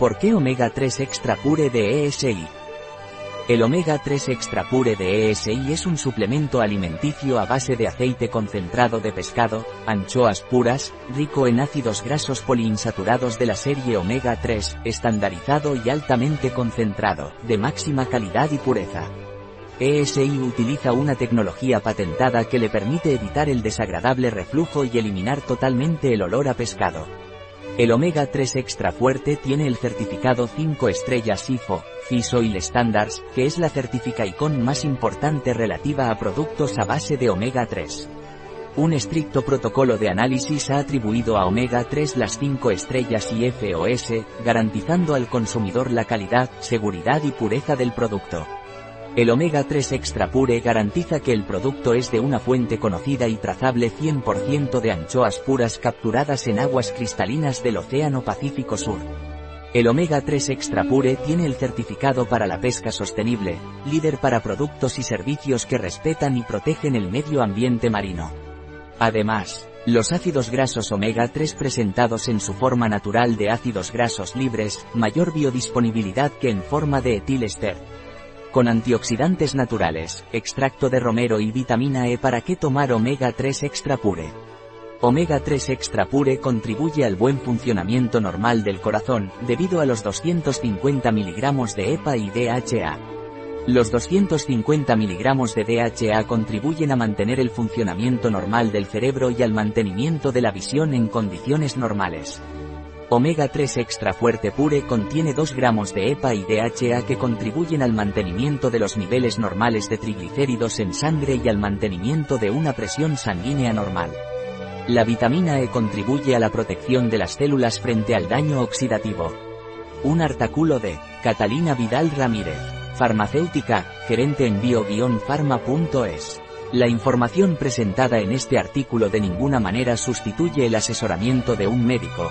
¿Por qué omega 3 extra pure de ESI? El omega 3 extra pure de ESI es un suplemento alimenticio a base de aceite concentrado de pescado, anchoas puras, rico en ácidos grasos poliinsaturados de la serie omega 3, estandarizado y altamente concentrado, de máxima calidad y pureza. ESI utiliza una tecnología patentada que le permite evitar el desagradable reflujo y eliminar totalmente el olor a pescado. El omega 3 extra fuerte tiene el certificado 5 estrellas IFO, FISOIL Standards, que es la certificación más importante relativa a productos a base de omega 3. Un estricto protocolo de análisis ha atribuido a omega 3 las 5 estrellas IFOS, garantizando al consumidor la calidad, seguridad y pureza del producto. El omega 3 extra pure garantiza que el producto es de una fuente conocida y trazable 100% de anchoas puras capturadas en aguas cristalinas del Océano Pacífico Sur. El omega 3 extra pure tiene el certificado para la pesca sostenible, líder para productos y servicios que respetan y protegen el medio ambiente marino. Además, los ácidos grasos omega 3 presentados en su forma natural de ácidos grasos libres, mayor biodisponibilidad que en forma de etilester, con antioxidantes naturales, extracto de romero y vitamina E para qué tomar omega 3 extra pure. Omega 3 extra pure contribuye al buen funcionamiento normal del corazón, debido a los 250 miligramos de EPA y DHA. Los 250 miligramos de DHA contribuyen a mantener el funcionamiento normal del cerebro y al mantenimiento de la visión en condiciones normales. Omega 3 extra fuerte pure contiene 2 gramos de EPA y DHA que contribuyen al mantenimiento de los niveles normales de triglicéridos en sangre y al mantenimiento de una presión sanguínea normal. La vitamina E contribuye a la protección de las células frente al daño oxidativo. Un artículo de Catalina Vidal Ramírez, farmacéutica, gerente en bio-pharma.es. La información presentada en este artículo de ninguna manera sustituye el asesoramiento de un médico,